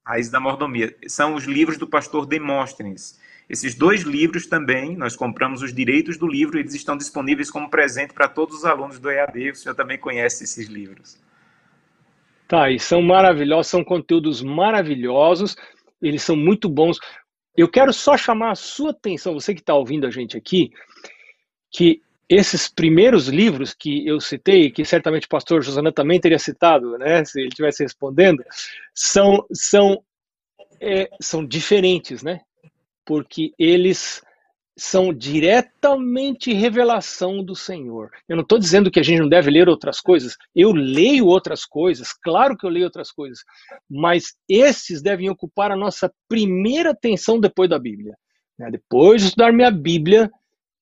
Raiz da Mordomia. São os livros do pastor Demóstenes. Esses dois livros também, nós compramos os direitos do livro, eles estão disponíveis como presente para todos os alunos do EAD. O senhor também conhece esses livros. Tá, e são maravilhosos, são conteúdos maravilhosos, eles são muito bons. Eu quero só chamar a sua atenção, você que está ouvindo a gente aqui, que esses primeiros livros que eu citei, que certamente o pastor Josana também teria citado, né, se ele estivesse respondendo, são, são, é, são diferentes, né? Porque eles são diretamente revelação do Senhor. Eu não estou dizendo que a gente não deve ler outras coisas. Eu leio outras coisas, claro que eu leio outras coisas, mas esses devem ocupar a nossa primeira atenção depois da Bíblia. Né? Depois de estudar minha Bíblia,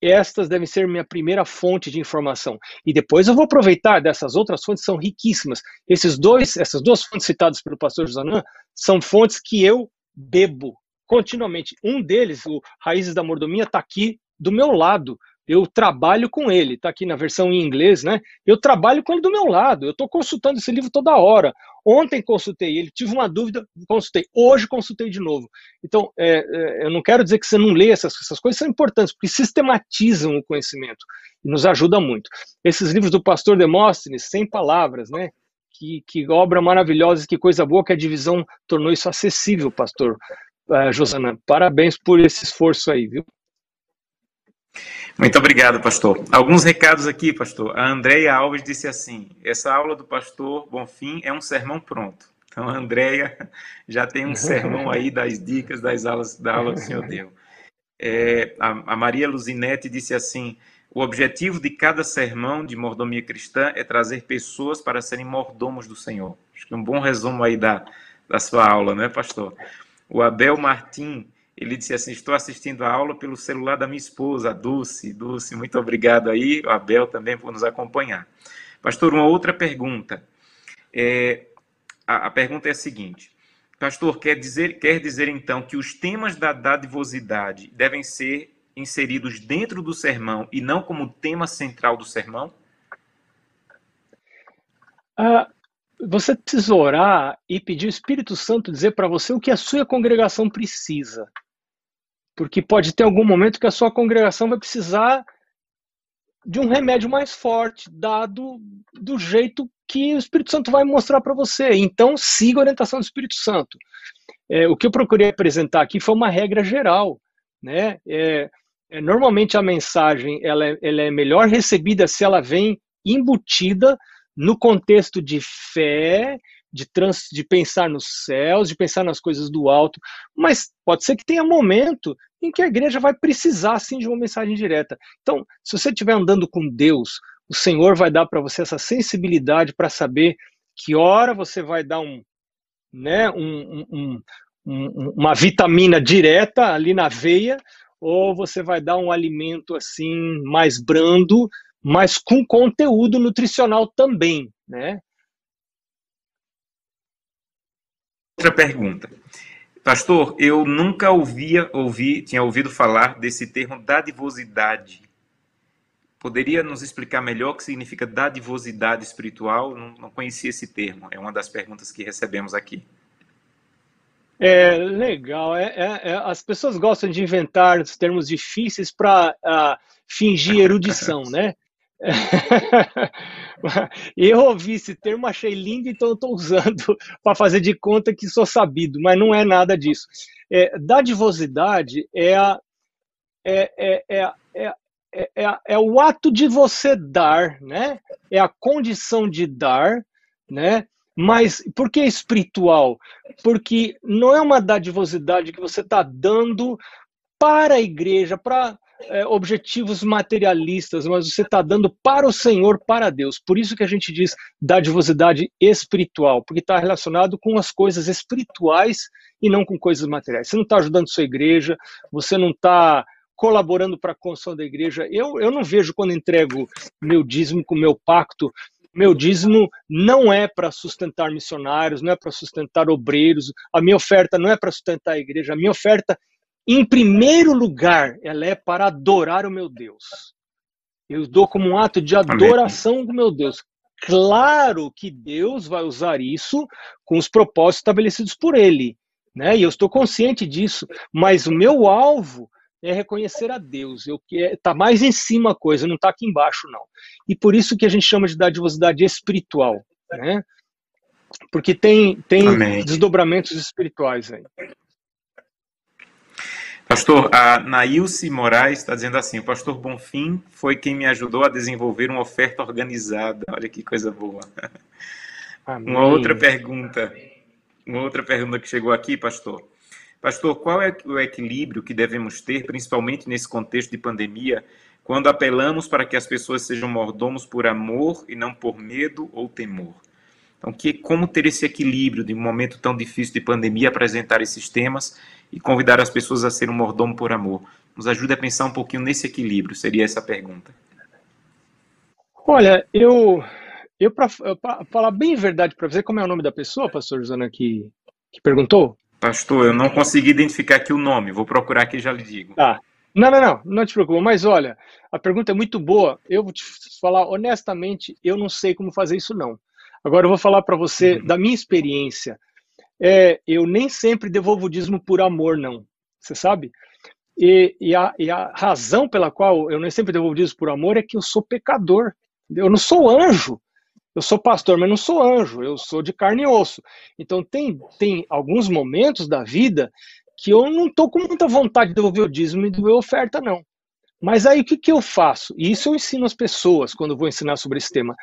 estas devem ser minha primeira fonte de informação. E depois eu vou aproveitar dessas outras fontes, são riquíssimas. Esses dois, essas duas fontes citadas pelo pastor Josanã, são fontes que eu bebo continuamente. Um deles, o Raízes da Mordomia, está aqui do meu lado eu trabalho com ele, está aqui na versão em inglês, né? Eu trabalho com ele do meu lado, eu estou consultando esse livro toda hora. Ontem consultei ele, tive uma dúvida, consultei. Hoje consultei de novo. Então, é, é, eu não quero dizer que você não lê essas, essas coisas, são importantes, porque sistematizam o conhecimento e nos ajuda muito. Esses livros do pastor Demóstenes, sem palavras, né? Que, que obra maravilhosa, que coisa boa que a divisão tornou isso acessível, pastor uh, Josana. Parabéns por esse esforço aí, viu? Muito obrigado, pastor. Alguns recados aqui, pastor. A Andréia Alves disse assim: essa aula do pastor Bonfim é um sermão pronto. Então, a Andréia já tem um sermão aí das dicas das aulas da aula que o senhor deu. É, a, a Maria Luzinete disse assim: o objetivo de cada sermão de mordomia cristã é trazer pessoas para serem mordomos do Senhor. Acho que é um bom resumo aí da, da sua aula, né, pastor? O Abel Martim ele disse assim: Estou assistindo a aula pelo celular da minha esposa, a Dulce. Dulce, muito obrigado aí, o Abel também por nos acompanhar. Pastor, uma outra pergunta. É, a, a, pergunta é a seguinte: Pastor, quer dizer, quer dizer então que os temas da dadivosidade devem ser inseridos dentro do sermão e não como tema central do sermão? Ah, você precisa orar e pedir o Espírito Santo dizer para você o que a sua congregação precisa. Porque pode ter algum momento que a sua congregação vai precisar de um remédio mais forte, dado do jeito que o Espírito Santo vai mostrar para você. Então, siga a orientação do Espírito Santo. É, o que eu procurei apresentar aqui foi uma regra geral. Né? É, é, normalmente a mensagem ela é, ela é melhor recebida se ela vem embutida no contexto de fé, de, trans, de pensar nos céus, de pensar nas coisas do alto, mas pode ser que tenha momento em que a igreja vai precisar sim de uma mensagem direta. Então, se você estiver andando com Deus, o Senhor vai dar para você essa sensibilidade para saber que hora você vai dar um, né, um, um, um, uma vitamina direta ali na veia, ou você vai dar um alimento assim mais brando, mas com conteúdo nutricional também, né? Outra pergunta. Pastor, eu nunca ouvia, ouvi, tinha ouvido falar desse termo dadivosidade. Poderia nos explicar melhor o que significa dadivosidade espiritual? Não, não conhecia esse termo. É uma das perguntas que recebemos aqui. É legal. É, é, é, as pessoas gostam de inventar termos difíceis para uh, ah, fingir erudição, né? eu ouvi esse termo, achei lindo, então eu estou usando para fazer de conta que sou sabido, mas não é nada disso. É, dadivosidade é a, é, é, é, é, é, é, é, o ato de você dar, né? É a condição de dar, né? Mas por que espiritual? Porque não é uma dadivosidade que você está dando para a igreja, para é, objetivos materialistas, mas você está dando para o Senhor, para Deus. Por isso que a gente diz dadivosidade espiritual, porque está relacionado com as coisas espirituais e não com coisas materiais. Você não está ajudando sua igreja, você não está colaborando para a construção da igreja. Eu, eu não vejo quando entrego meu dízimo com meu pacto. Meu dízimo não é para sustentar missionários, não é para sustentar obreiros. A minha oferta não é para sustentar a igreja. A minha oferta, em primeiro lugar, ela é para adorar o meu Deus. Eu dou como um ato de adoração do meu Deus. Claro que Deus vai usar isso com os propósitos estabelecidos por Ele, né? E eu estou consciente disso. Mas o meu alvo é reconhecer a Deus. Eu que é, mais em cima a coisa, não está aqui embaixo não. E por isso que a gente chama de dadivosidade espiritual, né? Porque tem tem desdobramentos espirituais aí. Pastor, a Nailce Moraes está dizendo assim: o pastor Bonfim foi quem me ajudou a desenvolver uma oferta organizada. Olha que coisa boa. Amém. Uma outra pergunta. Uma outra pergunta que chegou aqui, pastor. Pastor, qual é o equilíbrio que devemos ter, principalmente nesse contexto de pandemia, quando apelamos para que as pessoas sejam mordomos por amor e não por medo ou temor? Então, que, como ter esse equilíbrio de um momento tão difícil de pandemia, apresentar esses temas e convidar as pessoas a ser um mordomo por amor? Nos ajude a pensar um pouquinho nesse equilíbrio, seria essa a pergunta. Olha, eu, eu para falar bem a verdade para você, como é o nome da pessoa, pastor Josana, que, que perguntou? Pastor, eu não consegui identificar aqui o nome. Vou procurar aqui e já lhe digo. Tá. Não, não, não, não te preocupa. Mas olha, a pergunta é muito boa. Eu vou te falar honestamente, eu não sei como fazer isso não. Agora eu vou falar para você uhum. da minha experiência. É, eu nem sempre devolvo o dízimo por amor, não. Você sabe? E, e, a, e, a, razão pela qual eu nem sempre devolvo dízimo por amor é que eu sou pecador. Eu não sou anjo. Eu sou pastor, mas não sou anjo, eu sou de carne e osso. Então tem, tem alguns momentos da vida que eu não estou com muita vontade de devolver o dízimo e devolver oferta, não. Mas aí o que, que eu faço? E isso eu ensino as pessoas quando vou ensinar sobre esse tema.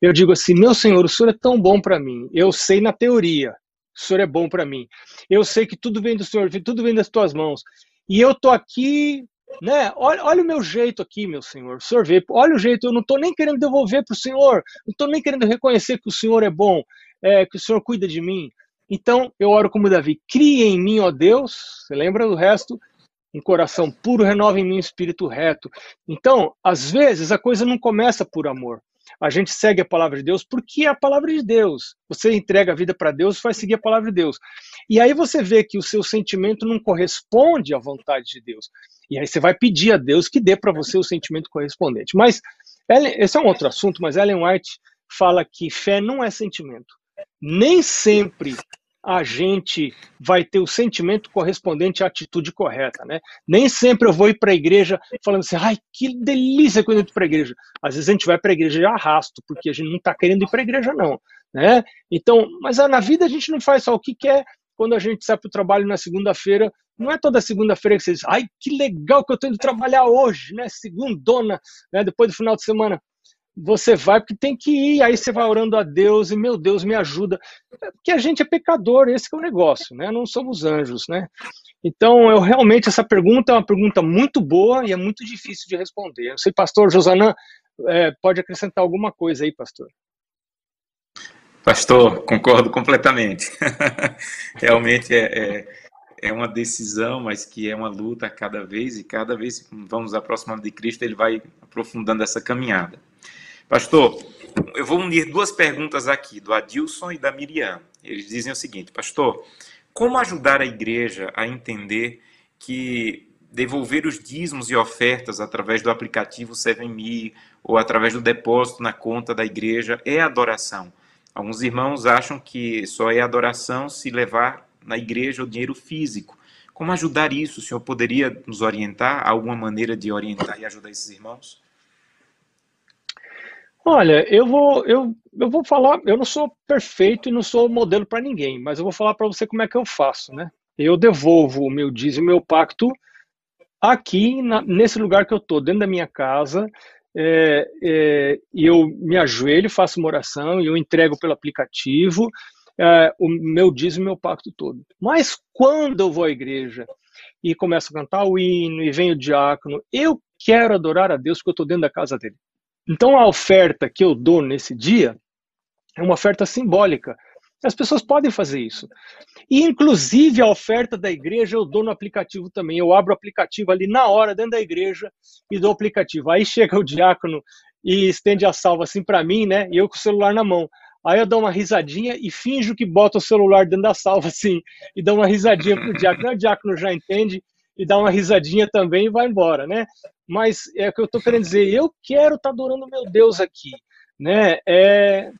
Eu digo assim: meu Senhor, o Senhor é tão bom para mim. Eu sei na teoria, o Senhor é bom para mim. Eu sei que tudo vem do Senhor, tudo vem das tuas mãos. E eu tô aqui né? Olha, olha o meu jeito aqui, meu senhor. O senhor vê, olha o jeito, eu não estou nem querendo devolver para o senhor, não estou nem querendo reconhecer que o senhor é bom, é, que o senhor cuida de mim. Então eu oro como Davi: cria em mim, ó Deus, você lembra do resto? Um coração puro, renova em mim um espírito reto. Então, às vezes, a coisa não começa por amor. A gente segue a palavra de Deus porque é a palavra de Deus. Você entrega a vida para Deus, vai seguir a palavra de Deus. E aí você vê que o seu sentimento não corresponde à vontade de Deus. E aí você vai pedir a Deus que dê para você o sentimento correspondente. Mas esse é um outro assunto, mas Ellen White fala que fé não é sentimento. Nem sempre a gente vai ter o sentimento correspondente à atitude correta, né? Nem sempre eu vou ir para a igreja falando assim, ai, que delícia quando eu entro para a igreja. Às vezes a gente vai para a igreja de arrasto, porque a gente não está querendo ir para a igreja, não. Né? Então, mas na vida a gente não faz só o que quer. Quando a gente sai para o trabalho na segunda-feira, não é toda segunda-feira que você diz, ai, que legal que eu estou indo trabalhar hoje, né? Segundona, né? Depois do final de semana. Você vai porque tem que ir, aí você vai orando a Deus e, meu Deus, me ajuda. Porque a gente é pecador, esse é o negócio, né? Não somos anjos, né? Então, eu realmente, essa pergunta é uma pergunta muito boa e é muito difícil de responder. Eu sei, pastor Josanã, é, pode acrescentar alguma coisa aí, pastor? Pastor, concordo completamente. Realmente é, é, é, uma decisão, mas que é uma luta cada vez, e cada vez vamos aproximando de Cristo, ele vai aprofundando essa caminhada. Pastor, eu vou unir duas perguntas aqui, do Adilson e da Miriam. Eles dizem o seguinte, pastor, como ajudar a igreja a entender que devolver os dízimos e ofertas através do aplicativo 7Me ou através do depósito na conta da igreja é adoração? Alguns irmãos acham que só é adoração se levar na igreja o dinheiro físico. Como ajudar isso? O senhor poderia nos orientar? Alguma maneira de orientar e ajudar esses irmãos? Olha, eu vou, eu, eu vou falar, eu não sou perfeito e não sou modelo para ninguém, mas eu vou falar para você como é que eu faço, né? Eu devolvo o meu dízimo, meu pacto aqui na, nesse lugar que eu estou, dentro da minha casa, é, é, eu me ajoelho, faço uma oração e eu entrego pelo aplicativo é, o meu dízimo e meu pacto todo. Mas quando eu vou à igreja e começo a cantar o hino e vem o diácono, eu quero adorar a Deus porque eu estou dentro da casa dele. Então a oferta que eu dou nesse dia é uma oferta simbólica. As pessoas podem fazer isso. E, inclusive, a oferta da igreja eu dou no aplicativo também. Eu abro o aplicativo ali na hora, dentro da igreja, e dou o aplicativo. Aí chega o diácono e estende a salva assim para mim, né? E eu com o celular na mão. Aí eu dou uma risadinha e finjo que boto o celular dentro da salva, assim, e dou uma risadinha pro diácono. O diácono já entende e dá uma risadinha também e vai embora, né? Mas é o que eu estou querendo dizer, eu quero estar tá adorando meu Deus aqui, né? É,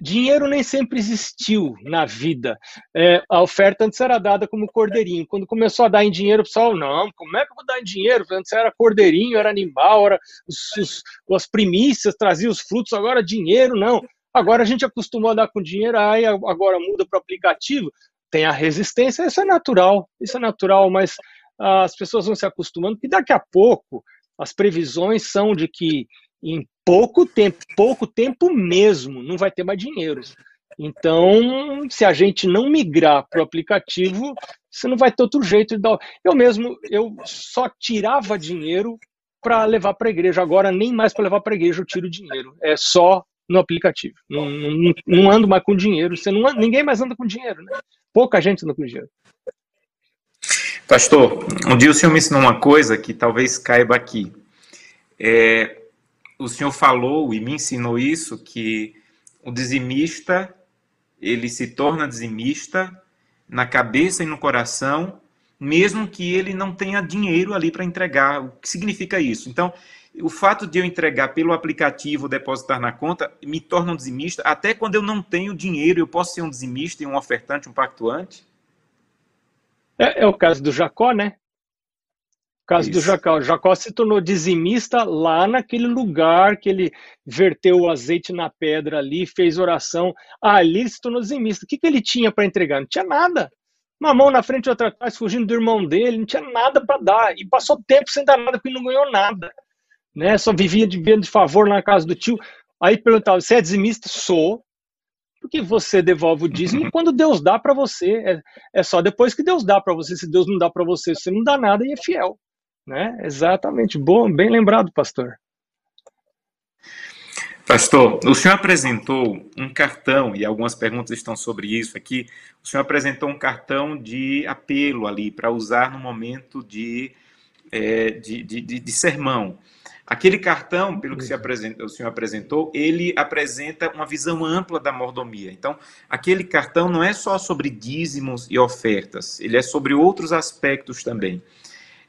Dinheiro nem sempre existiu na vida. É, a oferta antes era dada como cordeirinho. Quando começou a dar em dinheiro, o pessoal, não, como é que eu vou dar em dinheiro? Antes era cordeirinho, era animal, era os, os, as primícias, trazia os frutos, agora dinheiro, não. Agora a gente acostumou a dar com dinheiro, aí agora muda para o aplicativo. Tem a resistência, isso é natural, isso é natural, mas as pessoas vão se acostumando, e daqui a pouco as previsões são de que em pouco tempo, pouco tempo mesmo, não vai ter mais dinheiro. Então, se a gente não migrar para o aplicativo, você não vai ter outro jeito de dar. Eu mesmo, eu só tirava dinheiro para levar para a igreja. Agora, nem mais para levar para a igreja eu tiro dinheiro. É só no aplicativo. Não, não, não ando mais com dinheiro. Você não, ninguém mais anda com dinheiro. Né? Pouca gente anda com dinheiro. Pastor, um dia o senhor me ensinou uma coisa que talvez caiba aqui. É, o senhor falou e me ensinou isso, que o dizimista, ele se torna dizimista na cabeça e no coração, mesmo que ele não tenha dinheiro ali para entregar. O que significa isso? Então, o fato de eu entregar pelo aplicativo, depositar na conta, me torna um dizimista. Até quando eu não tenho dinheiro, eu posso ser um dizimista e um ofertante, um pactuante? É, é o caso do Jacó, né? caso Isso. do Jacó. Jacó se tornou dizimista lá naquele lugar que ele verteu o azeite na pedra ali, fez oração. Ali ele se tornou dizimista. O que, que ele tinha para entregar? Não tinha nada. Uma mão na frente e outra atrás, fugindo do irmão dele, não tinha nada para dar. E passou tempo sem dar nada, porque não ganhou nada. Né? Só vivia de de favor na casa do tio. Aí perguntava: você é dizimista? Sou. Porque você devolve o dízimo quando Deus dá para você. É, é só depois que Deus dá para você. Se Deus não dá para você, você não dá nada e é fiel. Né? Exatamente. Bom, bem lembrado, pastor. Pastor, o senhor apresentou um cartão, e algumas perguntas estão sobre isso aqui. O senhor apresentou um cartão de apelo ali para usar no momento de, é, de, de, de, de, sermão. Aquele cartão, pelo que o senhor apresentou, ele apresenta uma visão ampla da mordomia. Então, aquele cartão não é só sobre dízimos e ofertas, ele é sobre outros aspectos também.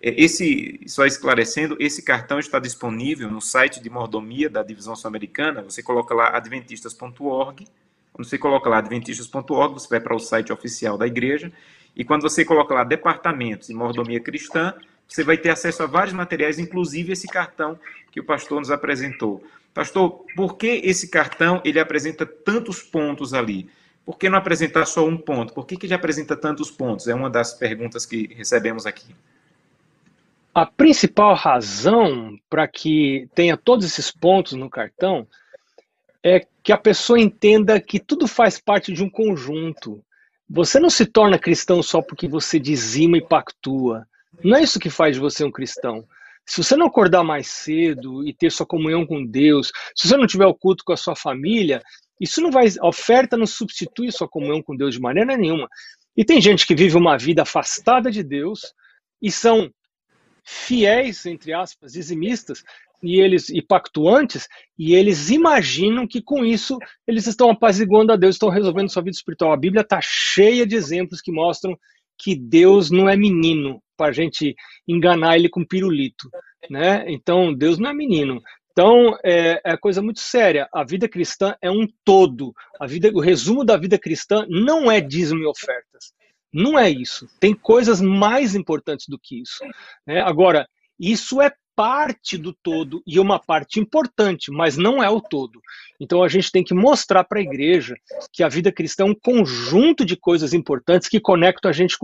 É, esse, só esclarecendo, esse cartão está disponível no site de mordomia da Divisão Sul-Americana. Você coloca lá adventistas.org. Quando você coloca lá adventistas.org, você vai para o site oficial da igreja. E quando você coloca lá departamentos e mordomia cristã, você vai ter acesso a vários materiais, inclusive esse cartão que o pastor nos apresentou. Pastor, por que esse cartão ele apresenta tantos pontos ali? Por que não apresentar só um ponto? Por que, que ele apresenta tantos pontos? É uma das perguntas que recebemos aqui. A principal razão para que tenha todos esses pontos no cartão é que a pessoa entenda que tudo faz parte de um conjunto. Você não se torna cristão só porque você dizima e pactua. Não é isso que faz de você um cristão. Se você não acordar mais cedo e ter sua comunhão com Deus, se você não tiver o culto com a sua família, isso não vai. A oferta não substitui sua comunhão com Deus de maneira nenhuma. E tem gente que vive uma vida afastada de Deus e são fiéis, entre aspas, dizimistas, e eles e pactuantes, e eles imaginam que com isso eles estão apaziguando a Deus, estão resolvendo sua vida espiritual. A Bíblia está cheia de exemplos que mostram que Deus não é menino para a gente enganar ele com pirulito, né? Então Deus não é menino. Então é, é coisa muito séria. A vida cristã é um todo. A vida, o resumo da vida cristã não é dízimo e ofertas. Não é isso. Tem coisas mais importantes do que isso. Né? Agora, isso é parte do todo e uma parte importante, mas não é o todo. Então a gente tem que mostrar para a igreja que a vida cristã é um conjunto de coisas importantes que conectam a gente com